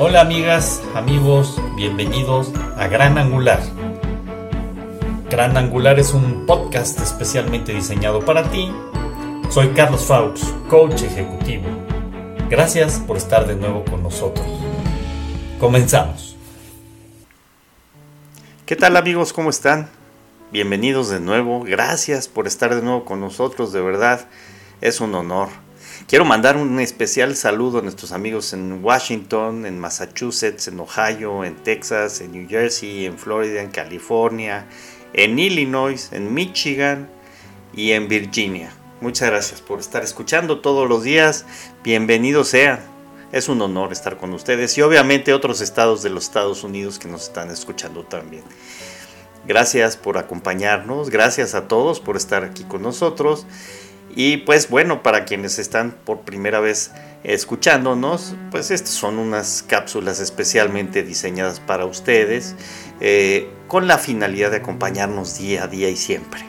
Hola amigas, amigos, bienvenidos a Gran Angular. Gran Angular es un podcast especialmente diseñado para ti. Soy Carlos Faux, coach ejecutivo. Gracias por estar de nuevo con nosotros. Comenzamos. ¿Qué tal amigos? ¿Cómo están? Bienvenidos de nuevo. Gracias por estar de nuevo con nosotros. De verdad, es un honor. Quiero mandar un especial saludo a nuestros amigos en Washington, en Massachusetts, en Ohio, en Texas, en New Jersey, en Florida, en California, en Illinois, en Michigan y en Virginia. Muchas gracias por estar escuchando todos los días. Bienvenidos sean. Es un honor estar con ustedes y obviamente otros estados de los Estados Unidos que nos están escuchando también. Gracias por acompañarnos, gracias a todos por estar aquí con nosotros y pues bueno, para quienes están por primera vez escuchándonos, pues estas son unas cápsulas especialmente diseñadas para ustedes eh, con la finalidad de acompañarnos día a día y siempre.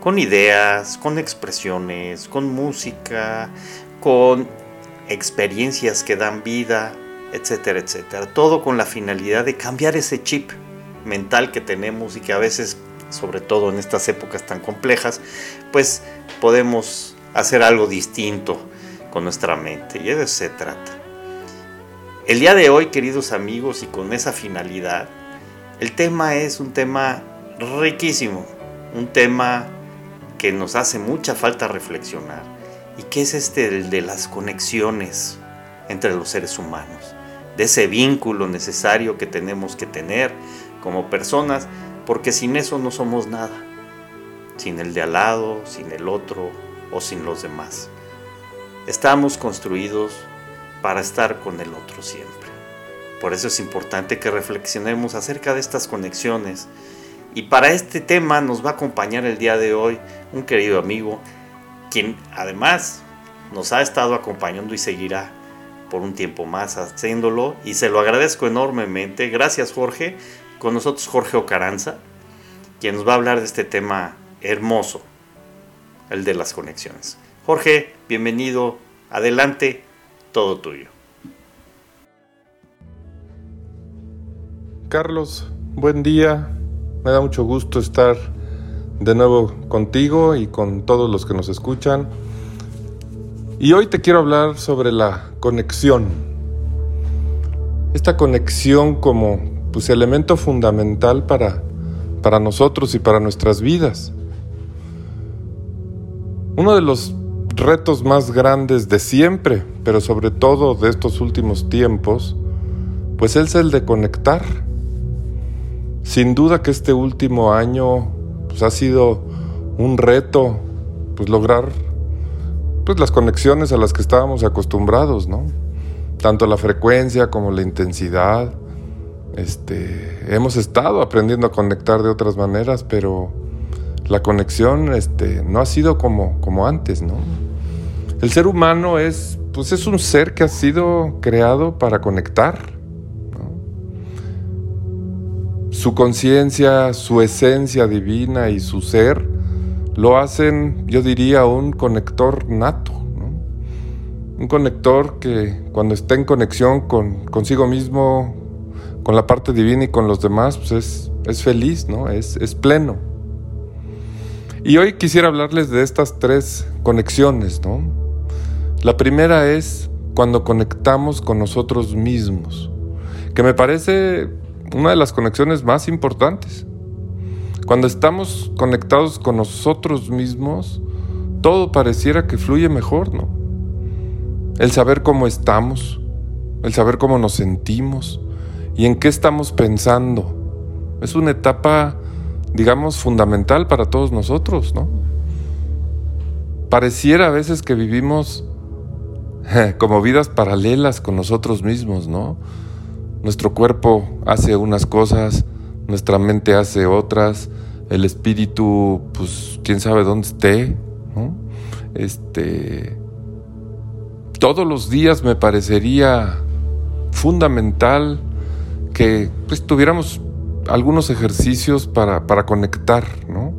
Con ideas, con expresiones, con música, con experiencias que dan vida, etcétera, etcétera. Todo con la finalidad de cambiar ese chip mental que tenemos y que a veces sobre todo en estas épocas tan complejas, pues podemos hacer algo distinto con nuestra mente y de eso se trata. El día de hoy, queridos amigos, y con esa finalidad, el tema es un tema riquísimo, un tema que nos hace mucha falta reflexionar y que es este el de las conexiones entre los seres humanos, de ese vínculo necesario que tenemos que tener como personas porque sin eso no somos nada, sin el de al lado, sin el otro o sin los demás. Estamos construidos para estar con el otro siempre. Por eso es importante que reflexionemos acerca de estas conexiones. Y para este tema nos va a acompañar el día de hoy un querido amigo, quien además nos ha estado acompañando y seguirá por un tiempo más haciéndolo. Y se lo agradezco enormemente. Gracias Jorge con nosotros Jorge Ocaranza, quien nos va a hablar de este tema hermoso, el de las conexiones. Jorge, bienvenido, adelante, todo tuyo. Carlos, buen día, me da mucho gusto estar de nuevo contigo y con todos los que nos escuchan. Y hoy te quiero hablar sobre la conexión. Esta conexión como pues, elemento fundamental para, para nosotros y para nuestras vidas. Uno de los retos más grandes de siempre, pero sobre todo de estos últimos tiempos, pues es el de conectar. Sin duda que este último año pues, ha sido un reto pues lograr pues las conexiones a las que estábamos acostumbrados, ¿no? Tanto la frecuencia como la intensidad, este, hemos estado aprendiendo a conectar de otras maneras, pero la conexión este, no ha sido como, antes. El ser humano es, pues es un ser que ha sido creado para conectar. Su conciencia, su esencia divina y su ser lo hacen, yo diría, un conector nato. Un conector que cuando está en conexión con consigo mismo, con la parte divina y con los demás, pues es, es feliz, ¿no? Es, es pleno. Y hoy quisiera hablarles de estas tres conexiones, ¿no? La primera es cuando conectamos con nosotros mismos, que me parece una de las conexiones más importantes. Cuando estamos conectados con nosotros mismos, todo pareciera que fluye mejor, ¿no? El saber cómo estamos, el saber cómo nos sentimos, y en qué estamos pensando. Es una etapa, digamos, fundamental para todos nosotros, ¿no? Pareciera a veces que vivimos como vidas paralelas con nosotros mismos, ¿no? Nuestro cuerpo hace unas cosas, nuestra mente hace otras, el espíritu, pues quién sabe dónde esté, ¿no? Este, todos los días me parecería fundamental que pues, tuviéramos algunos ejercicios para, para conectar, ¿no?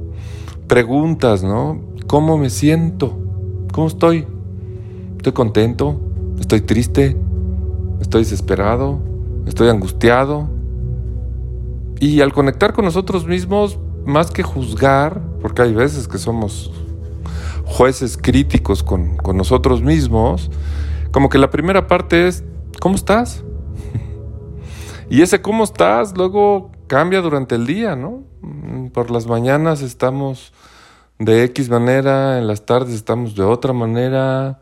Preguntas, ¿no? ¿Cómo me siento? ¿Cómo estoy? ¿Estoy contento? ¿Estoy triste? ¿Estoy desesperado? estoy angustiado. Y al conectar con nosotros mismos, más que juzgar, porque hay veces que somos jueces críticos con, con nosotros mismos, como que la primera parte es, ¿cómo estás? Y ese cómo estás luego cambia durante el día, ¿no? Por las mañanas estamos de X manera, en las tardes estamos de otra manera.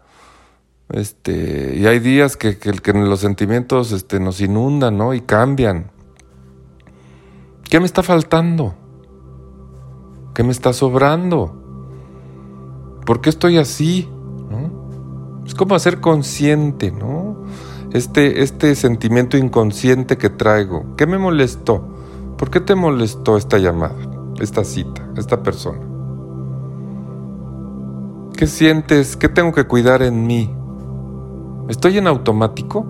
Este, y hay días que, que, los sentimientos este, nos inundan, ¿no? Y cambian. ¿Qué me está faltando? ¿Qué me está sobrando? ¿Por qué estoy así? Es como hacer consciente, ¿no? Este, este sentimiento inconsciente que traigo. ¿Qué me molestó? ¿Por qué te molestó esta llamada, esta cita, esta persona? ¿Qué sientes? ¿Qué tengo que cuidar en mí? ¿Estoy en automático?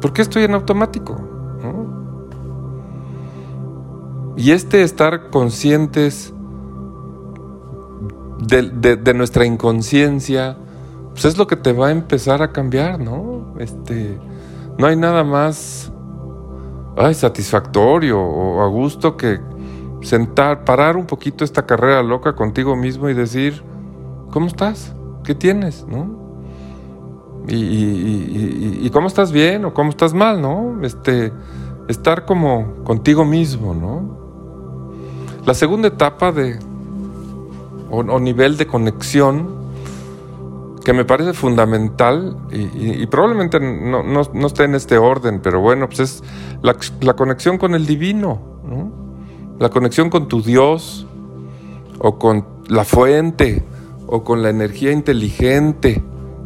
¿Por qué estoy en automático? Y este estar conscientes de, nuestra inconsciencia, pues es lo que te va a empezar a cambiar, ¿no? Este, no hay nada más satisfactorio o a gusto que sentar, parar un poquito esta carrera loca contigo mismo y decir, ¿cómo estás? ¿Qué tienes? ¿No? Y, y, cómo estás bien o cómo estás mal, ¿no? Este, estar como contigo mismo, ¿no? La segunda etapa de, o, nivel de conexión que me parece fundamental y, probablemente no, no, esté en este orden, pero bueno, pues es la, conexión con el divino, ¿no? la conexión con tu Dios o con la fuente o con la energía inteligente,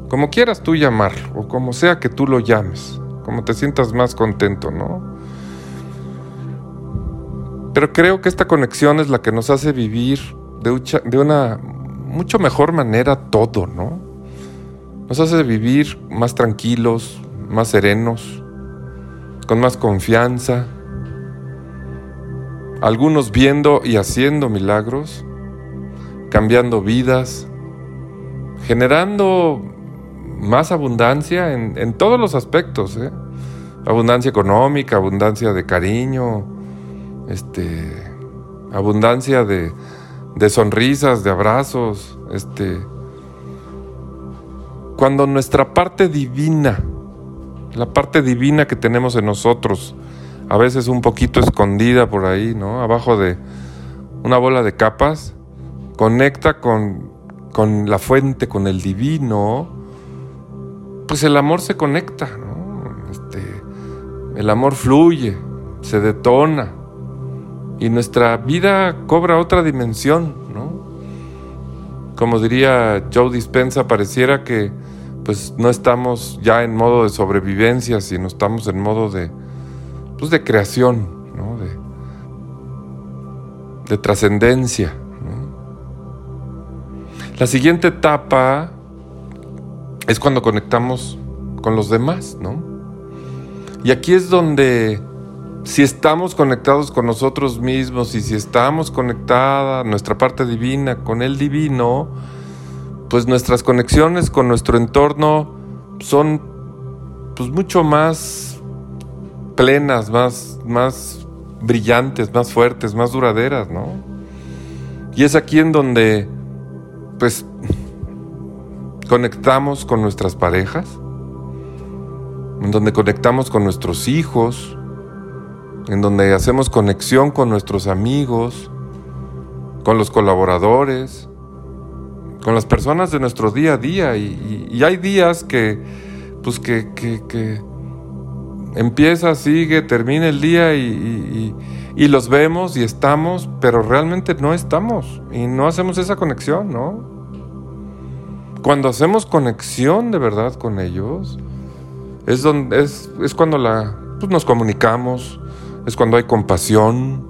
como quieras tú llamarlo o como sea que tú lo llames, como te sientas más contento, ¿no? Pero creo que esta conexión es la que nos hace vivir de, una mucho mejor manera todo, ¿no? Nos hace vivir más tranquilos, más serenos, con más confianza. Algunos viendo y haciendo milagros, cambiando vidas, generando más abundancia en, en todos los aspectos, ¿eh? abundancia económica, abundancia de cariño, este, abundancia de, de sonrisas, de abrazos, este, cuando nuestra parte divina, la parte divina que tenemos en nosotros, a veces un poquito escondida por ahí, ¿no? Abajo de una bola de capas, conecta con, con la fuente, con el divino, pues el amor se conecta, ¿no? Este, el amor fluye, se detona y nuestra vida cobra otra dimensión, ¿no? Como diría Joe Dispensa, pareciera que pues no estamos ya en modo de sobrevivencia, sino estamos en modo de, pues, de creación, ¿no? de, de trascendencia. La siguiente etapa es cuando conectamos con los demás, ¿no? Y aquí es donde si estamos conectados con nosotros mismos y si estamos conectada nuestra parte divina con el divino, pues nuestras conexiones con nuestro entorno son pues mucho más plenas, más, más brillantes, más fuertes, más duraderas, ¿no? Y es aquí en donde pues conectamos con nuestras parejas, en donde conectamos con nuestros hijos, en donde hacemos conexión con nuestros amigos, con los colaboradores, con las personas de nuestro día a día. Y, hay días que, pues que, que, empieza, sigue, termina el día y, y, los vemos y estamos, pero realmente no estamos y no hacemos esa conexión, ¿no? Cuando hacemos conexión de verdad con ellos, es, donde, es, es cuando la, pues nos comunicamos, es cuando hay compasión,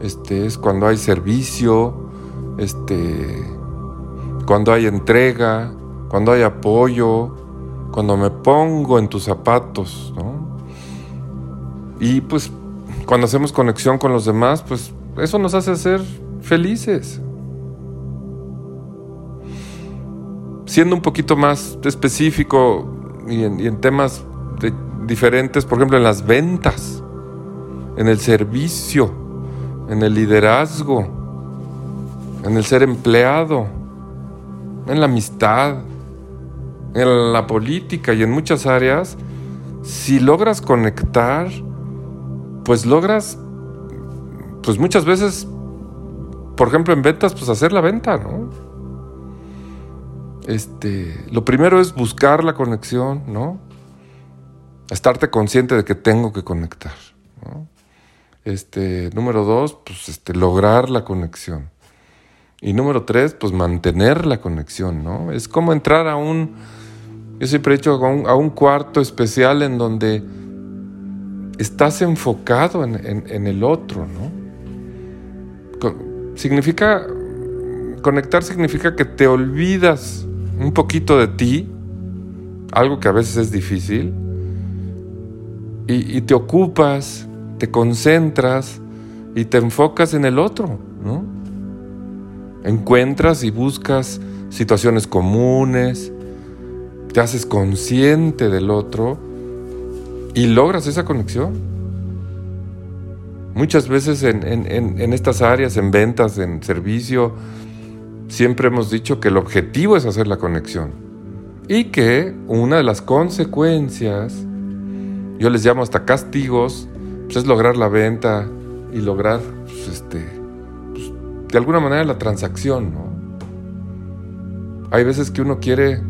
este, es cuando hay servicio, este, cuando hay entrega, cuando hay apoyo, cuando me pongo en tus zapatos, ¿no? Y pues cuando hacemos conexión con los demás, pues eso nos hace ser felices. Siendo un poquito más específico y en, temas diferentes, por ejemplo, en las ventas, en el servicio, en el liderazgo, en el ser empleado, en la amistad, en la política y en muchas áreas, si logras conectar, pues logras, pues muchas veces, por ejemplo en ventas, pues hacer la venta, ¿no? Este, lo primero es buscar la conexión, ¿no? Estarte consciente de que tengo que conectar, ¿no? Este, número dos, pues este, lograr la conexión. Y número tres, pues mantener la conexión, ¿no? Es como entrar a un, yo siempre he dicho, a un, cuarto especial en donde estás enfocado en, el otro, ¿no? significa, conectar significa que te olvidas un poquito de ti, algo que a veces es difícil, y, y te ocupas, te concentras y te enfocas en el otro, ¿no? Encuentras y buscas situaciones comunes, te haces consciente del otro y logras esa conexión. Muchas veces en, estas áreas, en ventas, en servicio, siempre hemos dicho que el objetivo es hacer la conexión y que una de las consecuencias, yo les llamo hasta castigos, pues es lograr la venta y lograr, pues, este, de alguna manera la transacción, ¿no? Hay veces que uno quiere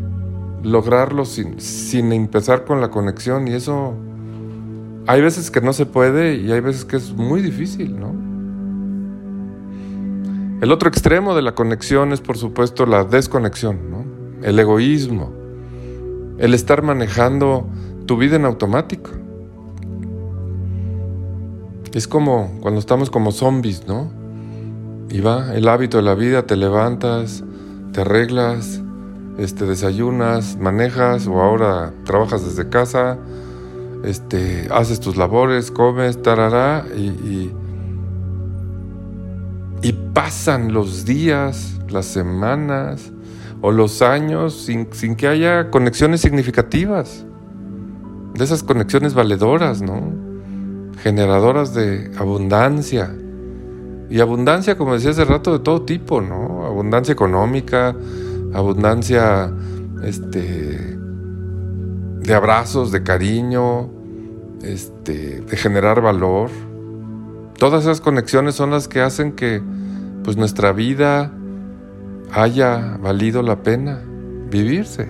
lograrlo sin, sin empezar con la conexión y eso hay veces que no se puede y hay veces que es muy difícil, ¿no? El otro extremo de la conexión es por supuesto la desconexión, ¿no? El egoísmo, el estar manejando tu vida en automático. Es como cuando estamos como zombies, ¿no? Y va el hábito de la vida, te levantas, te arreglas, este, desayunas, manejas o ahora trabajas desde casa, este, haces tus labores, comes, tarará, y, pasan los días, las semanas o los años sin, sin, que haya conexiones significativas, de esas conexiones valedoras, ¿no? Generadoras de abundancia. Y abundancia, como decía hace rato, de todo tipo, ¿no? Abundancia económica, abundancia este, de abrazos, de cariño, este, de generar valor. Todas esas conexiones son las que hacen que pues, nuestra vida haya valido la pena vivirse.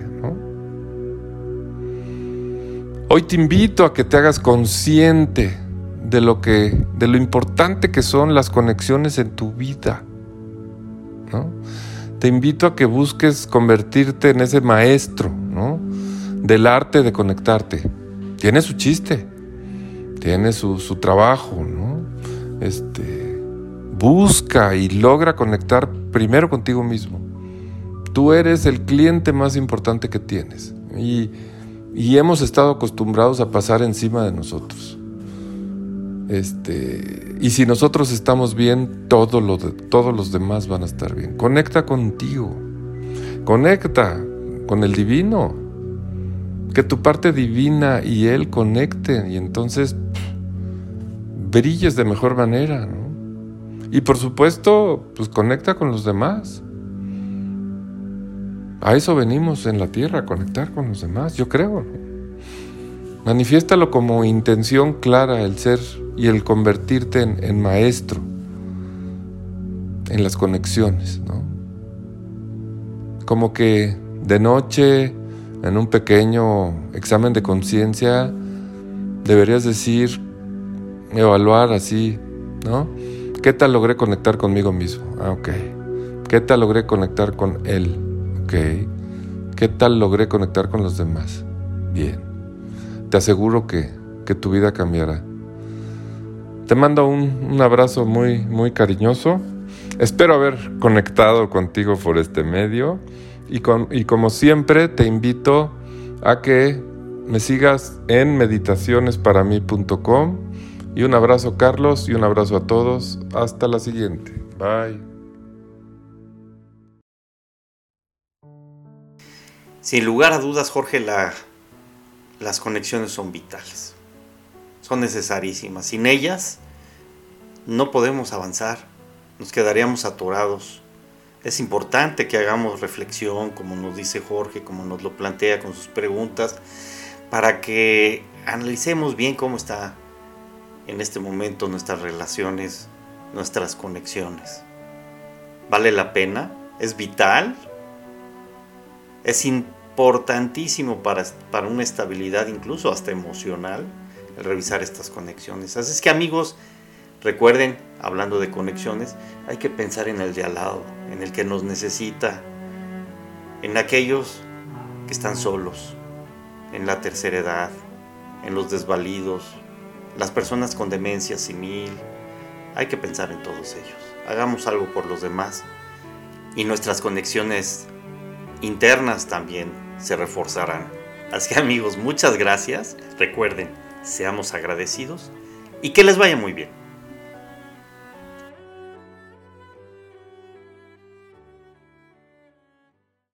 Hoy te invito a que te hagas consciente de lo que, de lo importante que son las conexiones en tu vida. ¿no? te invito a que busques convertirte en ese maestro, ¿no? Del arte de conectarte. Tiene su chiste, tiene su, su trabajo, ¿no? Este, busca y logra conectar primero contigo mismo. Tú eres el cliente más importante que tienes y, y hemos estado acostumbrados a pasar encima de nosotros. Este, y si nosotros estamos bien, todo lo todos los demás van a estar bien. Conecta contigo. Conecta con el divino. Que tu parte divina y él conecten y entonces brilles de mejor manera, Y por supuesto, pues conecta con los demás. A eso venimos en la tierra, conectar con los demás, yo creo. Manifiéstalo como intención clara el ser y el convertirte en, maestro en las conexiones, ¿no? Como que de noche, en un pequeño examen de conciencia, deberías decir, evaluar así, ¿no? ¿Qué tal logré conectar conmigo mismo? Ah, ok. ¿Qué tal logré conectar con él? Ok. ¿Qué tal logré conectar con los demás? Bien. Te aseguro que, que tu vida cambiará. Te mando un, abrazo muy, muy cariñoso. Espero haber conectado contigo por este medio y, y como siempre te invito a que me sigas en meditacionesparamí.com y un abrazo Carlos y un abrazo a todos. Hasta la siguiente. Bye. Sin lugar a dudas, Jorge, la, las conexiones son vitales, son necesarísimas. Sin ellas no podemos avanzar, nos quedaríamos atorados. Es importante que hagamos reflexión, como nos dice Jorge, como nos lo plantea con sus preguntas, para que analicemos bien cómo está en este momento nuestras relaciones, nuestras conexiones. ¿Vale la pena? ¿Es vital? Es importantísimo para, para una estabilidad incluso hasta emocional revisar estas conexiones. Así es que amigos, recuerden, hablando de conexiones, hay que pensar en el de al lado, en el que nos necesita, en aquellos que están solos, en la tercera edad, en los desvalidos, las personas con demencia senil. Hay que pensar en todos ellos. Hagamos algo por los demás y nuestras conexiones internas también se reforzarán. Así que amigos, muchas gracias. Recuerden, seamos agradecidos y que les vaya muy bien.